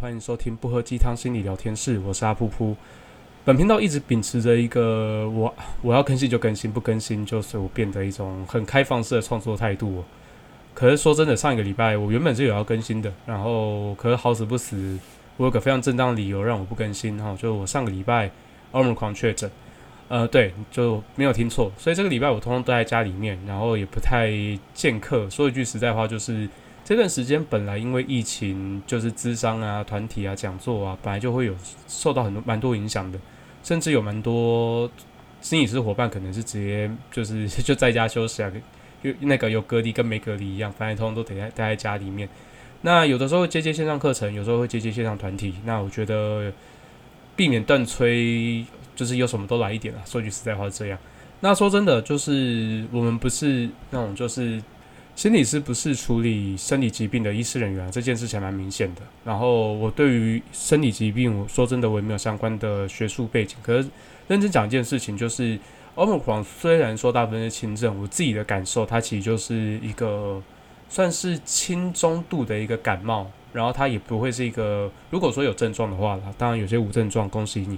欢迎收听不喝鸡汤心理聊天室，我是阿噗噗。本频道一直秉持着一个我我要更新就更新，不更新就随我变的一种很开放式的创作态度。可是说真的，上一个礼拜我原本是有要更新的，然后可是好死不死，我有个非常正当的理由让我不更新哈，就我上个礼拜奥姆狂确诊，呃，对，就没有听错，所以这个礼拜我通通都在家里面，然后也不太见客。说一句实在话，就是。这段时间本来因为疫情，就是资商啊、团体啊、讲座啊，本来就会有受到很多蛮多影响的，甚至有蛮多心理师伙伴可能是直接就是就在家休息啊，就那个有隔离跟没隔离一样，反正通通都得在待在家里面。那有的时候接接线上课程，有时候会接接线上团体。那我觉得避免断催，就是有什么都来一点啊。说句实在话这样。那说真的，就是我们不是那种就是。心理师不是处理生理疾病的医师人员，这件事情蛮明显的。然后我对于生理疾病，我说真的，我也没有相关的学术背景。可是认真讲一件事情，就是欧姆狂虽然说大部分是轻症，我自己的感受，它其实就是一个算是轻中度的一个感冒。然后它也不会是一个，如果说有症状的话啦，当然有些无症状，恭喜你。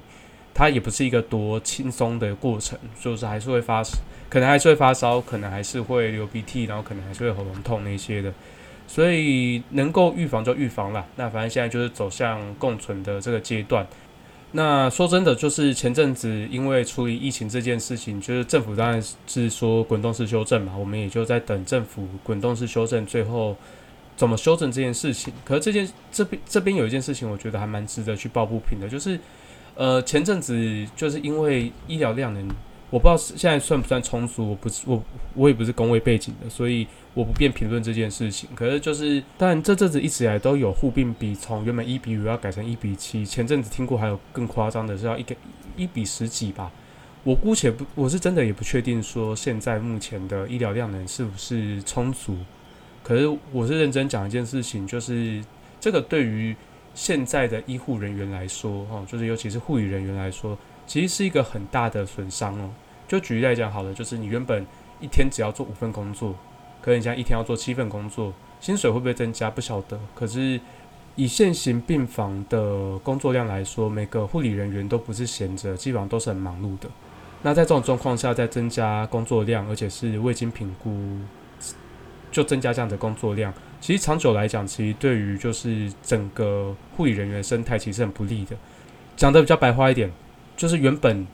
它也不是一个多轻松的过程，就是还是会发，可能还是会发烧，可能还是会流鼻涕，然后可能还是会喉咙痛那些的，所以能够预防就预防了。那反正现在就是走向共存的这个阶段。那说真的，就是前阵子因为处理疫情这件事情，就是政府当然是说滚动式修正嘛，我们也就在等政府滚动式修正，最后怎么修正这件事情。可是这件这边这边有一件事情，我觉得还蛮值得去抱不平的，就是。呃，前阵子就是因为医疗量能，我不知道现在算不算充足，我不是我我也不是工位背景的，所以我不便评论这件事情。可是就是，但这阵子一直以来都有护病比从原本一比五要改成一比七。前阵子听过还有更夸张的是要一个一比十几吧。我姑且不，我是真的也不确定说现在目前的医疗量能是不是充足。可是我是认真讲一件事情，就是这个对于。现在的医护人员来说，哦，就是尤其是护理人员来说，其实是一个很大的损伤哦。就举例来讲，好了，就是你原本一天只要做五份工作，可能现在一天要做七份工作，薪水会不会增加不晓得。可是以现行病房的工作量来说，每个护理人员都不是闲着，基本上都是很忙碌的。那在这种状况下，再增加工作量，而且是未经评估就增加这样的工作量。其实长久来讲，其实对于就是整个护理人员生态其实很不利的。讲的比较白话一点，就是原本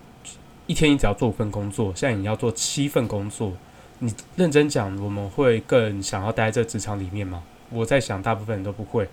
一天你只要做五份工作，现在你要做七份工作。你认真讲，我们会更想要待在职场里面吗？我在想，大部分人都不会。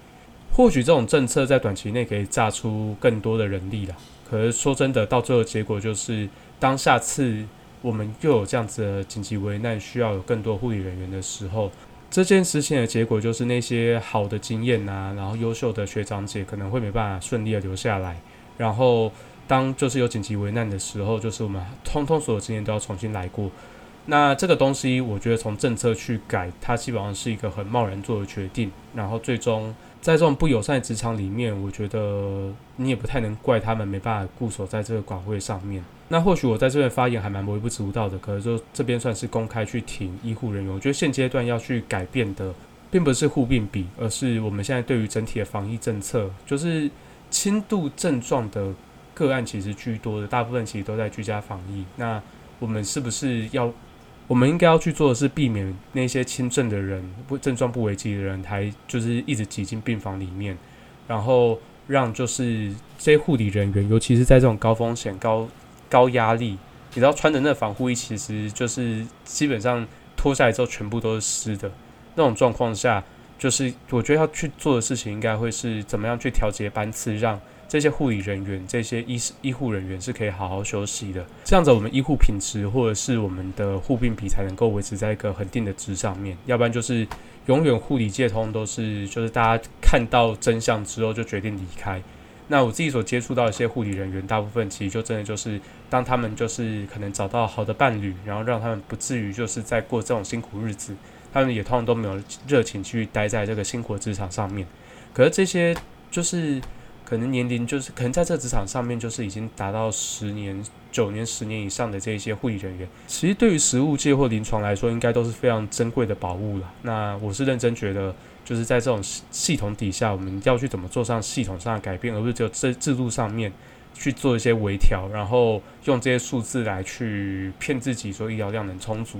或许这种政策在短期内可以榨出更多的人力了。可是说真的，到最后结果就是，当下次我们又有这样子的紧急危难，需要有更多护理人员的时候。这件事情的结果就是那些好的经验呐，然后优秀的学长姐可能会没办法顺利的留下来。然后当就是有紧急危难的时候，就是我们通通所有经验都要重新来过。那这个东西，我觉得从政策去改，它基本上是一个很贸然做的决定。然后最终在这种不友善的职场里面，我觉得你也不太能怪他们没办法固守在这个岗位上面。那或许我在这边发言还蛮微不足道的，可是就这边算是公开去挺医护人员。我觉得现阶段要去改变的，并不是护病比，而是我们现在对于整体的防疫政策，就是轻度症状的个案其实居多的，大部分其实都在居家防疫。那我们是不是要，我们应该要去做的是避免那些轻症的人、不症状不危急的人，还就是一直挤进病房里面，然后让就是这些护理人员，尤其是在这种高风险高。高压力，你知道穿的那防护衣其实就是基本上脱下来之后全部都是湿的。那种状况下，就是我觉得要去做的事情应该会是怎么样去调节班次，让这些护理人员、这些医医护人员是可以好好休息的。这样子，我们医护品质或者是我们的护病比才能够维持在一个恒定的值上面。要不然就是永远护理界通都是就是大家看到真相之后就决定离开。那我自己所接触到一些护理人员，大部分其实就真的就是，当他们就是可能找到好的伴侣，然后让他们不至于就是在过这种辛苦日子，他们也通常都没有热情去待在这个辛苦职场上面。可是这些就是可能年龄就是可能在这职场上面就是已经达到十年、九年、十年以上的这一些护理人员，其实对于食物界或临床来说，应该都是非常珍贵的宝物了。那我是认真觉得，就是在这种系统底下，我们要去怎么做上系统上的改变，而不是只有制制度上面去做一些微调，然后用这些数字来去骗自己说医疗量能充足。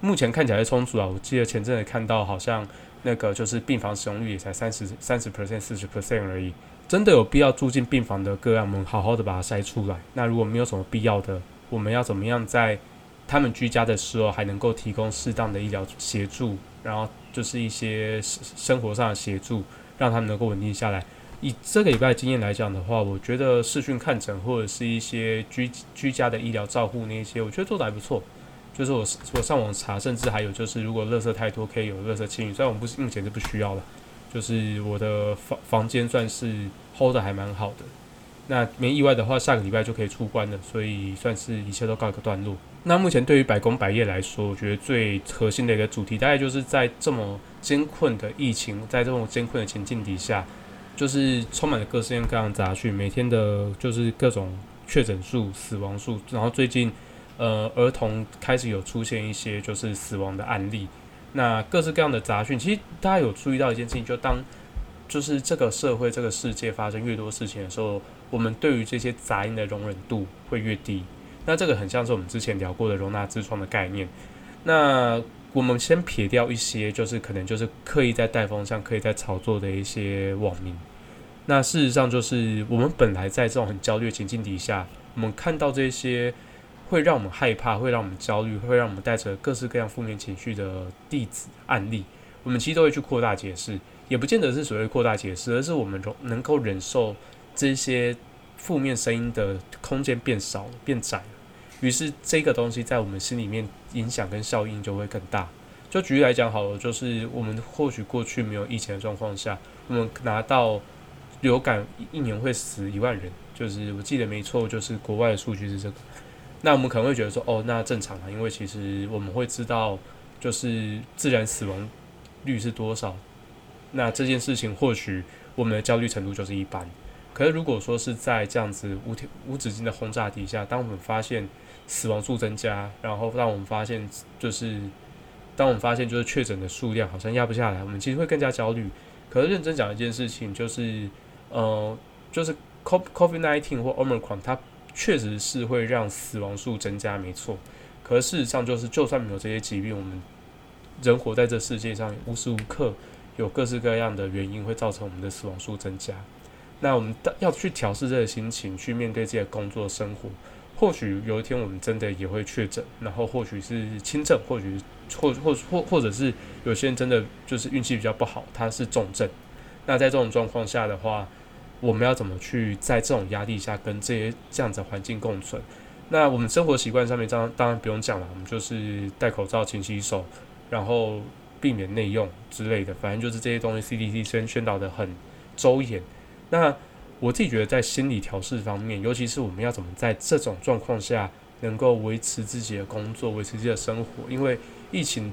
目前看起来是充足啊，我记得前阵子看到好像那个就是病房使用率也才三十三十 percent、四十 percent 而已。真的有必要住进病房的个案，我们好好的把它筛出来。那如果没有什么必要的，我们要怎么样在他们居家的时候还能够提供适当的医疗协助，然后就是一些生活上的协助，让他们能够稳定下来。以这个礼拜经验来讲的话，我觉得视讯看诊或者是一些居居家的医疗照护那些，我觉得做的还不错。就是我我上网查，甚至还有就是如果垃圾太多，可以有垃圾清理。虽然我们不是目前是不需要了。就是我的房房间算是 hold 的还蛮好的，那没意外的话，下个礼拜就可以出关了，所以算是一切都告一个段落。那目前对于百工百业来说，我觉得最核心的一个主题，大概就是在这么艰困的疫情，在这种艰困的情境底下，就是充满了各式各样杂讯，每天的就是各种确诊数、死亡数，然后最近呃儿童开始有出现一些就是死亡的案例。那各式各样的杂讯，其实大家有注意到一件事情，就当就是这个社会、这个世界发生越多事情的时候，我们对于这些杂音的容忍度会越低。那这个很像是我们之前聊过的容纳痔疮的概念。那我们先撇掉一些，就是可能就是刻意在带风向、刻意在炒作的一些网民。那事实上，就是我们本来在这种很焦虑的情境底下，我们看到这些。会让我们害怕，会让我们焦虑，会让我们带着各式各样负面情绪的例子案例，我们其实都会去扩大解释，也不见得是所谓扩大解释，而是我们容能够忍受这些负面声音的空间变少，变窄了。于是这个东西在我们心里面影响跟效应就会更大。就举例来讲好了，就是我们或许过去没有疫情的状况下，我们拿到流感一年会死一万人，就是我记得没错，就是国外的数据是这个。那我们可能会觉得说，哦，那正常啊，因为其实我们会知道，就是自然死亡率是多少。那这件事情或许我们的焦虑程度就是一般。可是如果说是在这样子无无止境的轰炸底下，当我们发现死亡数增加，然后让我们发现就是当我们发现就是确诊的数量好像压不下来，我们其实会更加焦虑。可是认真讲一件事情，就是呃，就是 COVID nineteen 或 Omicron 它。确实是会让死亡数增加，没错。可事实上，就是就算没有这些疾病，我们人活在这世界上，无时无刻有各式各样的原因会造成我们的死亡数增加。那我们要去调试这个心情，去面对自己的工作生活。或许有一天我们真的也会确诊，然后或许是轻症，或许或或或或者是有些人真的就是运气比较不好，他是重症。那在这种状况下的话，我们要怎么去在这种压力下跟这些这样子环境共存？那我们生活习惯上面，当当然不用讲了，我们就是戴口罩、勤洗手，然后避免内用之类的，反正就是这些东西，CDC 宣宣导的很周延。那我自己觉得，在心理调试方面，尤其是我们要怎么在这种状况下能够维持自己的工作、维持自己的生活？因为疫情，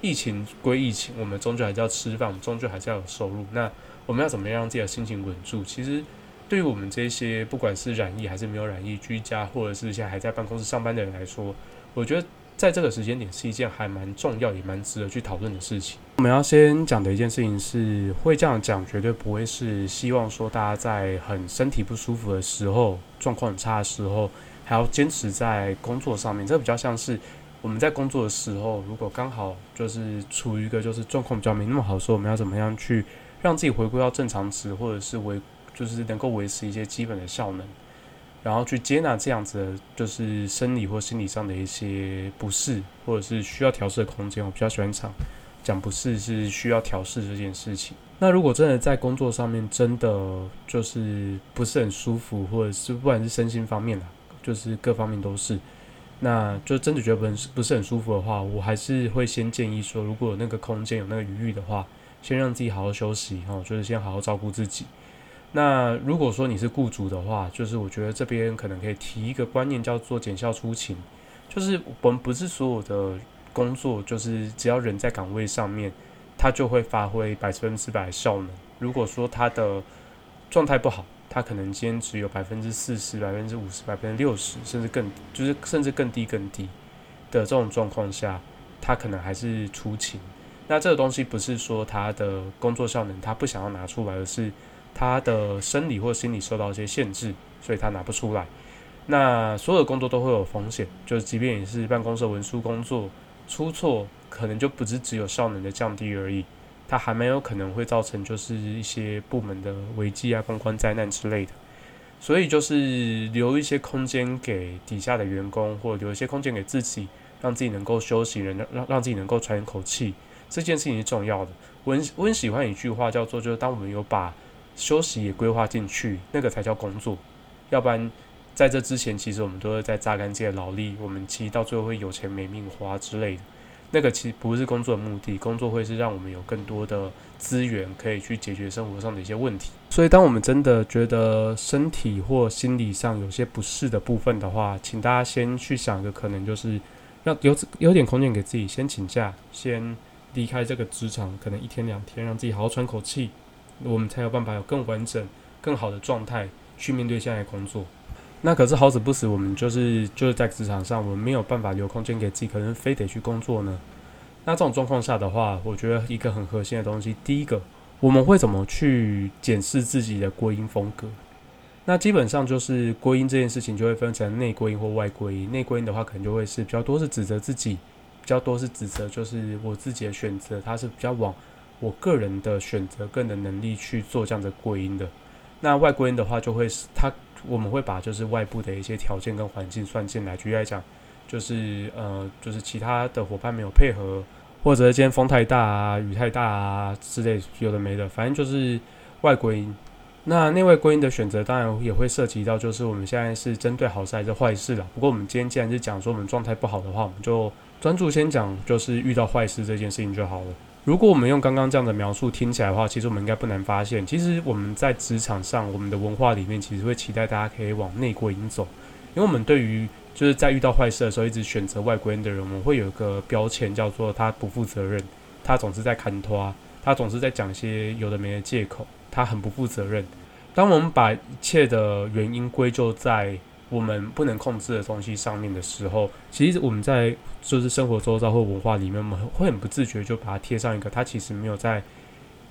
疫情归疫情，我们终究还是要吃饭，我们终究还是要有收入。那我们要怎么样让自己的心情稳住？其实，对于我们这些不管是染疫还是没有染疫、居家或者是现在还在办公室上班的人来说，我觉得在这个时间点是一件还蛮重要也蛮值得去讨论的事情。我们要先讲的一件事情是，会这样讲绝对不会是希望说大家在很身体不舒服的时候、状况很差的时候，还要坚持在工作上面。这比较像是我们在工作的时候，如果刚好就是处于一个就是状况比较没那么好的时候，我们要怎么样去？让自己回归到正常值，或者是维，就是能够维持一些基本的效能，然后去接纳这样子的，就是生理或心理上的一些不适，或者是需要调试的空间。我比较喜欢讲讲不适是需要调试这件事情。那如果真的在工作上面真的就是不是很舒服，或者是不管是身心方面的，就是各方面都是，那就真的觉得不是不是很舒服的话，我还是会先建议说，如果有那个空间有那个余裕的话。先让自己好好休息，哈，就是先好好照顾自己。那如果说你是雇主的话，就是我觉得这边可能可以提一个观念，叫做减效出勤。就是我们不是所有的工作，就是只要人在岗位上面，他就会发挥百分之百效能。如果说他的状态不好，他可能今天只有百分之四十、百分之五十、百分之六十，甚至更就是甚至更低更低的这种状况下，他可能还是出勤。那这个东西不是说他的工作效能他不想要拿出来，而是他的生理或心理受到一些限制，所以他拿不出来。那所有的工作都会有风险，就是即便也是办公室文书工作，出错可能就不是只有效能的降低而已。它还没有可能会造成就是一些部门的危机啊、公关灾难之类的，所以就是留一些空间给底下的员工，或留一些空间给自己，让自己能够休息，能让让自己能够喘一口气，这件事情是重要的。我很我很喜欢一句话叫做，就是当我们有把休息也规划进去，那个才叫工作。要不然在这之前，其实我们都是在榨干自己的劳力，我们其实到最后会有钱没命花之类的。那个其实不是工作的目的，工作会是让我们有更多的资源可以去解决生活上的一些问题。所以，当我们真的觉得身体或心理上有些不适的部分的话，请大家先去想一个可能，就是让有有点空间给自己，先请假，先离开这个职场，可能一天两天，让自己好好喘口气，我们才有办法有更完整、更好的状态去面对现在的工作。那可是好死不死，我们就是就是在职场上，我们没有办法留空间给自己，可能非得去工作呢。那这种状况下的话，我觉得一个很核心的东西，第一个，我们会怎么去检视自己的归因风格？那基本上就是归因这件事情，就会分成内归因或外归因。内归因的话，可能就会是比较多是指责自己，比较多是指责就是我自己的选择，它是比较往我个人的选择、个人的能力去做这样的归因的。那外归因的话，就会是它。我们会把就是外部的一些条件跟环境算进来。举例来讲，就是呃，就是其他的伙伴没有配合，或者今天风太大啊、雨太大啊之类，有的没的，反正就是外归因。那内外归因的选择，当然也会涉及到，就是我们现在是针对好事还是坏事了。不过我们今天既然是讲说我们状态不好的话，我们就专注先讲就是遇到坏事这件事情就好了。如果我们用刚刚这样的描述听起来的话，其实我们应该不难发现，其实我们在职场上，我们的文化里面其实会期待大家可以往内归因走，因为我们对于就是在遇到坏事的时候一直选择外归因的人，我们会有一个标签叫做他不负责任，他总是在砍拖，他总是在讲一些有的没的借口，他很不负责任。当我们把一切的原因归咎在我们不能控制的东西上面的时候，其实我们在就是生活周遭或文化里面，我们会很不自觉就把它贴上一个他其实没有在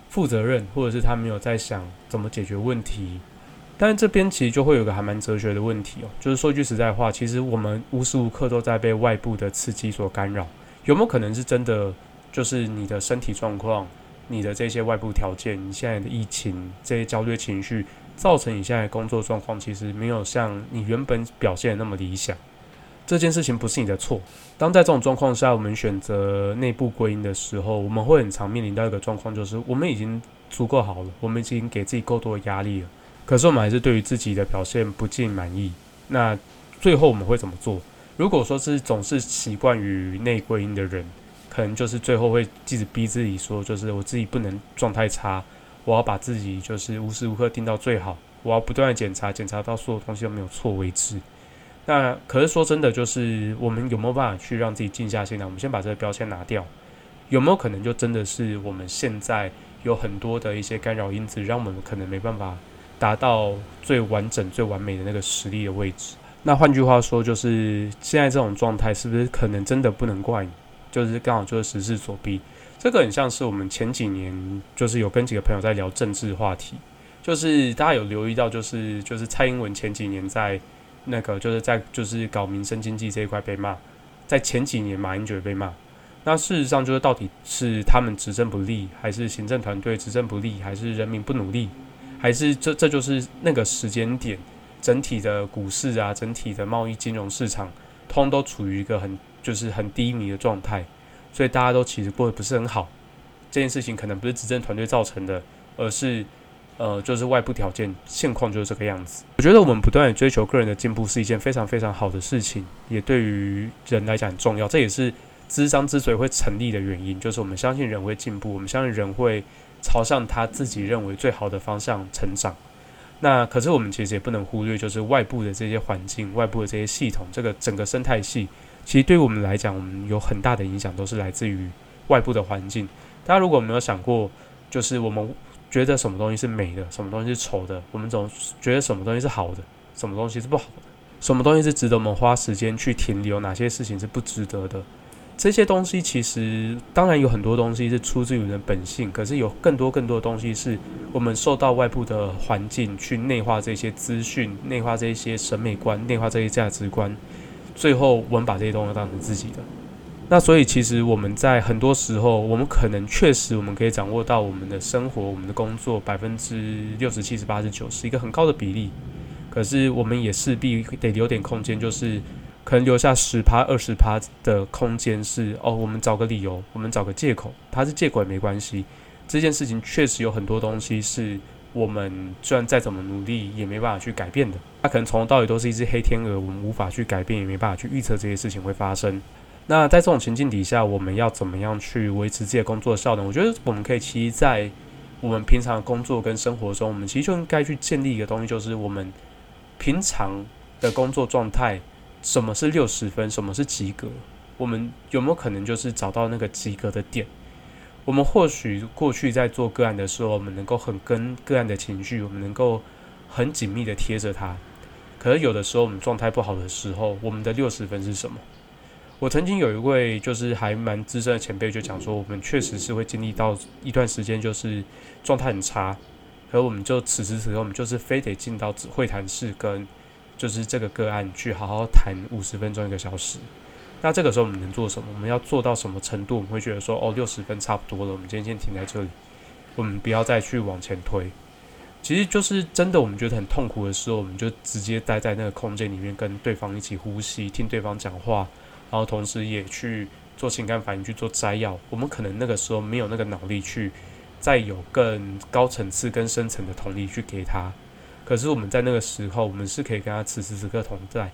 负责任，或者是他没有在想怎么解决问题。但这边其实就会有个还蛮哲学的问题哦，就是说句实在话，其实我们无时无刻都在被外部的刺激所干扰。有没有可能是真的？就是你的身体状况、你的这些外部条件、你现在的疫情、这些焦虑情绪。造成你现在工作状况其实没有像你原本表现的那么理想，这件事情不是你的错。当在这种状况下，我们选择内部归因的时候，我们会很常面临到一个状况，就是我们已经足够好了，我们已经给自己够多的压力了，可是我们还是对于自己的表现不尽满意。那最后我们会怎么做？如果说是总是习惯于内归因的人，可能就是最后会一直逼自己说，就是我自己不能状态差。我要把自己就是无时无刻盯到最好，我要不断的检查，检查到所有东西都没有错为止。那可是说真的，就是我们有没有办法去让自己静下心来？我们先把这个标签拿掉，有没有可能就真的是我们现在有很多的一些干扰因子，让我们可能没办法达到最完整、最完美的那个实力的位置？那换句话说，就是现在这种状态是不是可能真的不能怪你？就是刚好就是时势所逼。这个很像是我们前几年就是有跟几个朋友在聊政治话题，就是大家有留意到，就是就是蔡英文前几年在那个就是在就是搞民生经济这一块被骂，在前几年马英九被骂，那事实上就是到底是他们执政不力，还是行政团队执政不力，还是人民不努力，还是这这就是那个时间点整体的股市啊，整体的贸易金融市场通都处于一个很就是很低迷的状态。所以大家都其实过得不是很好，这件事情可能不是执政团队造成的，而是呃，就是外部条件现况就是这个样子。我觉得我们不断的追求个人的进步是一件非常非常好的事情，也对于人来讲很重要。这也是智商之所以会成立的原因，就是我们相信人会进步，我们相信人会朝向他自己认为最好的方向成长。那可是我们其实也不能忽略，就是外部的这些环境、外部的这些系统，这个整个生态系。其实对我们来讲，我们有很大的影响，都是来自于外部的环境。大家如果没有想过，就是我们觉得什么东西是美的，什么东西是丑的，我们总觉得什么东西是好的，什么东西是不好的，什么东西是值得我们花时间去停留，哪些事情是不值得的。这些东西其实当然有很多东西是出自于人本性，可是有更多更多的东西是我们受到外部的环境去内化这些资讯、内化这些审美观、内化这些价值观，最后我们把这些东西当成自己的。那所以其实我们在很多时候，我们可能确实我们可以掌握到我们的生活、我们的工作百分之六十七、十八、十九是一个很高的比例，可是我们也势必得留点空间，就是。可能留下十趴、二十趴的空间是哦，我们找个理由，我们找个借口，它是借口也没关系。这件事情确实有很多东西是我们虽然再怎么努力也没办法去改变的。他可能从头到尾都是一只黑天鹅，我们无法去改变，也没办法去预测这些事情会发生。那在这种情境底下，我们要怎么样去维持自己的工作效能？我觉得我们可以其实，在我们平常工作跟生活中，我们其实就应该去建立一个东西，就是我们平常的工作状态。什么是六十分？什么是及格？我们有没有可能就是找到那个及格的点？我们或许过去在做个案的时候，我们能够很跟个案的情绪，我们能够很紧密的贴着他。可是有的时候，我们状态不好的时候，我们的六十分是什么？我曾经有一位就是还蛮资深的前辈就讲说，我们确实是会经历到一段时间，就是状态很差，而我们就此时此刻，我们就是非得进到会谈室跟。就是这个个案去好好谈五十分钟一个小时，那这个时候我们能做什么？我们要做到什么程度？我们会觉得说，哦，六十分差不多了，我们今天先停在这里，我们不要再去往前推。其实就是真的，我们觉得很痛苦的时候，我们就直接待在那个空间里面，跟对方一起呼吸，听对方讲话，然后同时也去做情感反应，去做摘要。我们可能那个时候没有那个脑力去再有更高层次、更深层的同理去给他。可是我们在那个时候，我们是可以跟他此时此刻同在。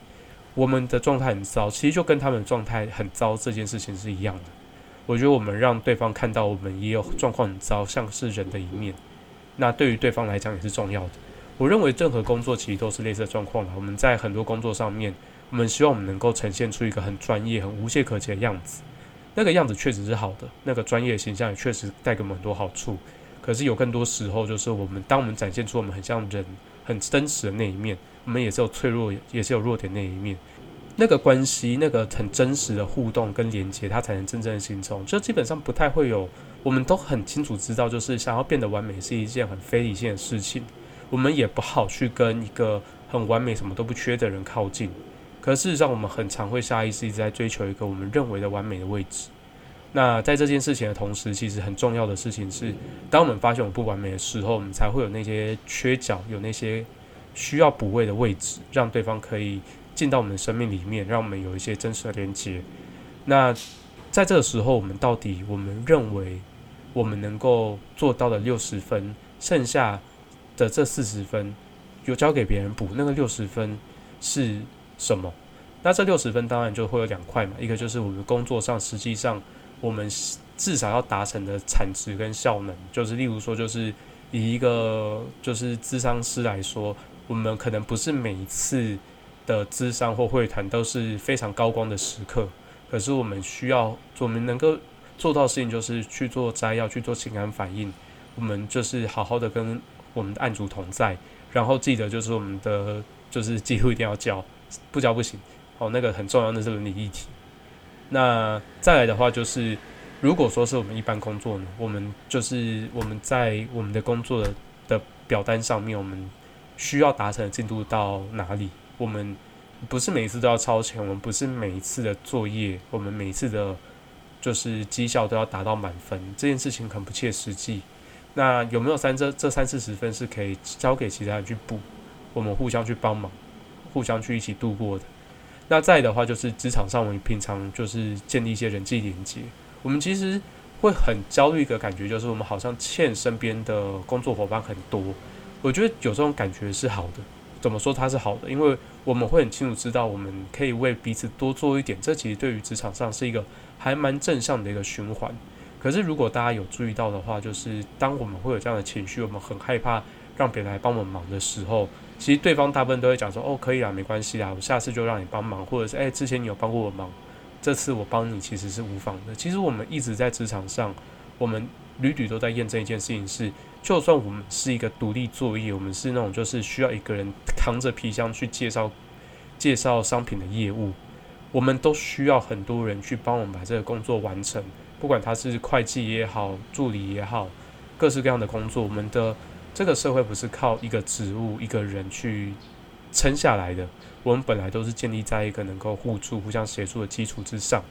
我们的状态很糟，其实就跟他们的状态很糟这件事情是一样的。我觉得我们让对方看到我们也有状况很糟，像是人的一面，那对于对方来讲也是重要的。我认为任何工作其实都是类似的状况了。我们在很多工作上面，我们希望我们能够呈现出一个很专业、很无懈可击的样子。那个样子确实是好的，那个专业形象也确实带给我们很多好处。可是有更多时候，就是我们当我们展现出我们很像人。很真实的那一面，我们也是有脆弱，也是有弱点那一面。那个关系，那个很真实的互动跟连接，它才能真正的形成。就基本上不太会有，我们都很清楚知道，就是想要变得完美是一件很非理性的事情。我们也不好去跟一个很完美、什么都不缺的人靠近。可事实上，我们很常会下意识一直在追求一个我们认为的完美的位置。那在这件事情的同时，其实很重要的事情是，当我们发现我们不完美的时候，我们才会有那些缺角，有那些需要补位的位置，让对方可以进到我们的生命里面，让我们有一些真实的连接。那在这个时候，我们到底我们认为我们能够做到的六十分，剩下的这四十分，有交给别人补，那个六十分是什么？那这六十分当然就会有两块嘛，一个就是我们工作上实际上。我们至少要达成的产值跟效能，就是例如说，就是以一个就是咨商师来说，我们可能不是每一次的咨商或会谈都是非常高光的时刻，可是我们需要我们能够做到的事情，就是去做摘要，去做情感反应，我们就是好好的跟我们的案主同在，然后记得就是我们的就是几乎一定要交，不交不行。哦，那个很重要的是伦理议题。那再来的话，就是如果说是我们一般工作呢，我们就是我们在我们的工作的表单上面，我们需要达成的进度到哪里？我们不是每一次都要超前，我们不是每一次的作业，我们每一次的，就是绩效都要达到满分，这件事情很不切实际。那有没有三这这三四十分是可以交给其他人去补？我们互相去帮忙，互相去一起度过的。那再的话，就是职场上我们平常就是建立一些人际连接。我们其实会很焦虑一个感觉，就是我们好像欠身边的工作伙伴很多。我觉得有这种感觉是好的。怎么说它是好的？因为我们会很清楚知道，我们可以为彼此多做一点。这其实对于职场上是一个还蛮正向的一个循环。可是如果大家有注意到的话，就是当我们会有这样的情绪，我们很害怕让别人来帮我们忙的时候。其实对方大部分都会讲说：“哦，可以啊，没关系啊，我下次就让你帮忙，或者是哎，之前你有帮过我忙，这次我帮你其实是无妨的。”其实我们一直在职场上，我们屡屡都在验证一件事情：是就算我们是一个独立作业，我们是那种就是需要一个人扛着皮箱去介绍介绍商品的业务，我们都需要很多人去帮我们把这个工作完成。不管他是会计也好，助理也好，各式各样的工作，我们的这个社会不是靠一个职务、一个人去撑下来的。我们本来都是建立在一个能够互助、互相协助的基础之上。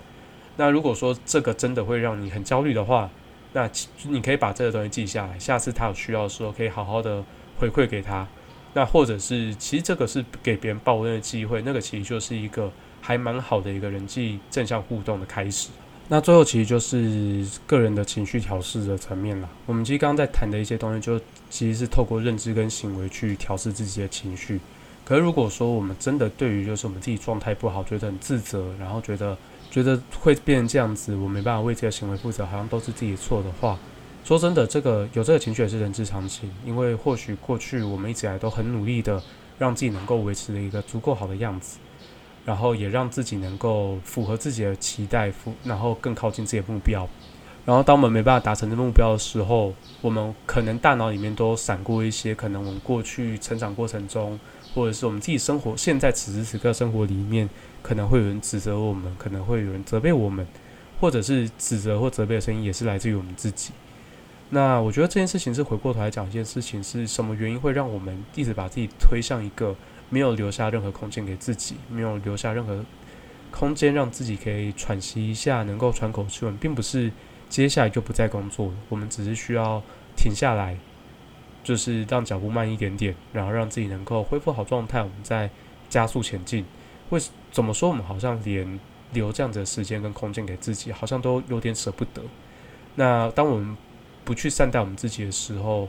那如果说这个真的会让你很焦虑的话，那你可以把这个东西记下来，下次他有需要的时候可以好好的回馈给他。那或者是其实这个是给别人抱怨的机会，那个其实就是一个还蛮好的一个人际正向互动的开始。那最后其实就是个人的情绪调试的层面了。我们其实刚刚在谈的一些东西，就其实是透过认知跟行为去调试自己的情绪。可是如果说我们真的对于就是我们自己状态不好，觉得很自责，然后觉得觉得会变成这样子，我没办法为这个行为负责，好像都是自己错的话，说真的，这个有这个情绪也是人之常情。因为或许过去我们一直以来都很努力的让自己能够维持一个足够好的样子。然后也让自己能够符合自己的期待，符然后更靠近自己的目标。然后当我们没办法达成这目标的时候，我们可能大脑里面都闪过一些可能我们过去成长过程中，或者是我们自己生活现在此时此刻生活里面，可能会有人指责我们，可能会有人责备我们，或者是指责或责备的声音也是来自于我们自己。那我觉得这件事情是回过头来讲一件事情，是什么原因会让我们一直把自己推向一个？没有留下任何空间给自己，没有留下任何空间让自己可以喘息一下，能够喘口气。我们并不是接下来就不再工作，我们只是需要停下来，就是让脚步慢一点点，然后让自己能够恢复好状态，我们再加速前进。为怎么说？我们好像连留这样子的时间跟空间给自己，好像都有点舍不得。那当我们不去善待我们自己的时候，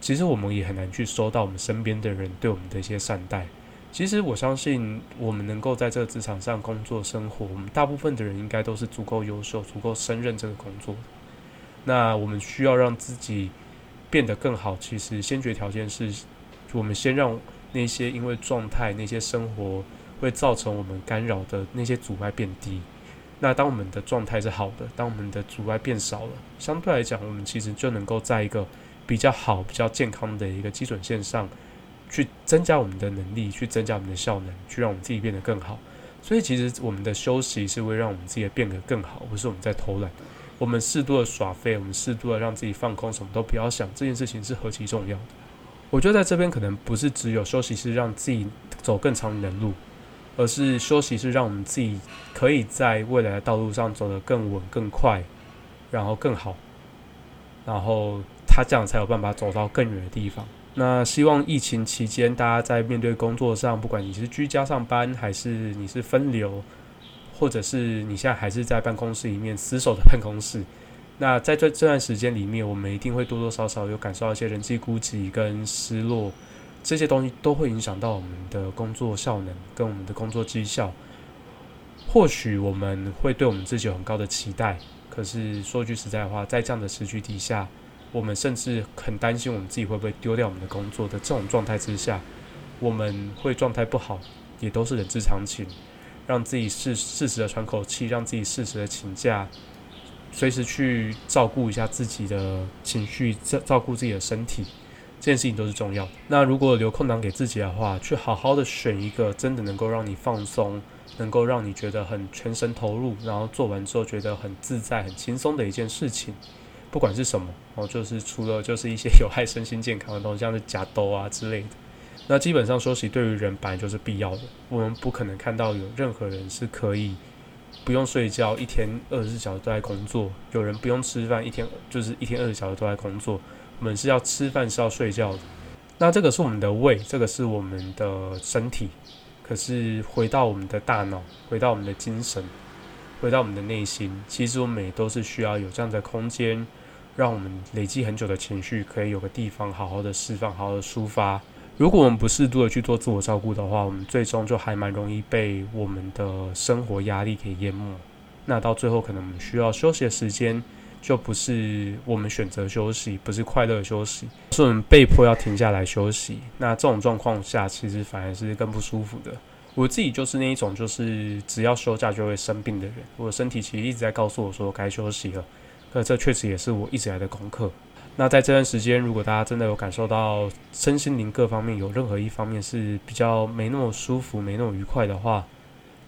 其实我们也很难去收到我们身边的人对我们的一些善待。其实我相信，我们能够在这个职场上工作生活，我们大部分的人应该都是足够优秀、足够胜任这个工作。那我们需要让自己变得更好，其实先决条件是我们先让那些因为状态、那些生活会造成我们干扰的那些阻碍变低。那当我们的状态是好的，当我们的阻碍变少了，相对来讲，我们其实就能够在一个。比较好、比较健康的一个基准线上，去增加我们的能力，去增加我们的效能，去让我们自己变得更好。所以，其实我们的休息是会让我们自己变得更好，不是我们在偷懒。我们适度的耍废，我们适度的让自己放空，什么都不要想，这件事情是何其重要的。我觉得在这边可能不是只有休息是让自己走更长远的路，而是休息是让我们自己可以在未来的道路上走得更稳、更快，然后更好，然后。他这样才有办法走到更远的地方。那希望疫情期间，大家在面对工作上，不管你是居家上班，还是你是分流，或者是你现在还是在办公室里面死守的办公室，那在这这段时间里面，我们一定会多多少少有感受到一些人际孤寂跟失落，这些东西都会影响到我们的工作效能跟我们的工作绩效。或许我们会对我们自己有很高的期待，可是说句实在话，在这样的时局底下。我们甚至很担心我们自己会不会丢掉我们的工作的这种状态之下，我们会状态不好，也都是人之常情。让自己适适时的喘口气，让自己适时的请假，随时去照顾一下自己的情绪，照照顾自己的身体，这件事情都是重要。那如果留空档给自己的话，去好好的选一个真的能够让你放松，能够让你觉得很全神投入，然后做完之后觉得很自在、很轻松的一件事情。不管是什么哦，就是除了就是一些有害身心健康的东西，像是假兜啊之类的。那基本上休息对于人本来就是必要的。我们不可能看到有任何人是可以不用睡觉，一天二十四小时都在工作；有人不用吃饭，一天就是一天二十小时都在工作。我们是要吃饭，是要睡觉的。那这个是我们的胃，这个是我们的身体。可是回到我们的大脑，回到我们的精神，回到我们的内心，其实我们也都是需要有这样的空间。让我们累积很久的情绪可以有个地方好好的释放，好好的抒发。如果我们不适度的去做自我照顾的话，我们最终就还蛮容易被我们的生活压力给淹没。那到最后，可能我们需要休息的时间，就不是我们选择休息，不是快乐休息，是我们被迫要停下来休息。那这种状况下，其实反而是更不舒服的。我自己就是那一种，就是只要休假就会生病的人。我的身体其实一直在告诉我说该休息了。可这确实也是我一直来的功课。那在这段时间，如果大家真的有感受到身心灵各方面有任何一方面是比较没那么舒服、没那么愉快的话，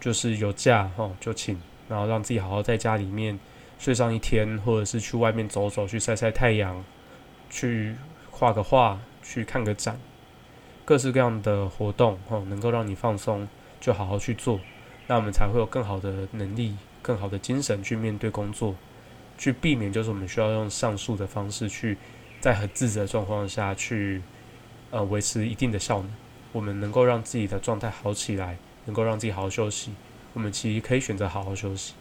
就是有假哦就请，然后让自己好好在家里面睡上一天，或者是去外面走走，去晒晒太阳，去画个画，去看个展，各式各样的活动哦，能够让你放松，就好好去做，那我们才会有更好的能力、更好的精神去面对工作。去避免，就是我们需要用上述的方式去，在很自责的状况下去，呃，维持一定的效能。我们能够让自己的状态好起来，能够让自己好好休息。我们其实可以选择好好休息。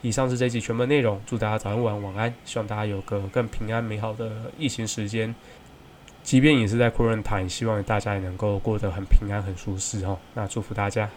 以上是这集全部内容，祝大家早安、晚安、晚安。希望大家有个更平安、美好的疫情时间。即便也是在 quarantine，希望大家也能够过得很平安、很舒适哦。那祝福大家，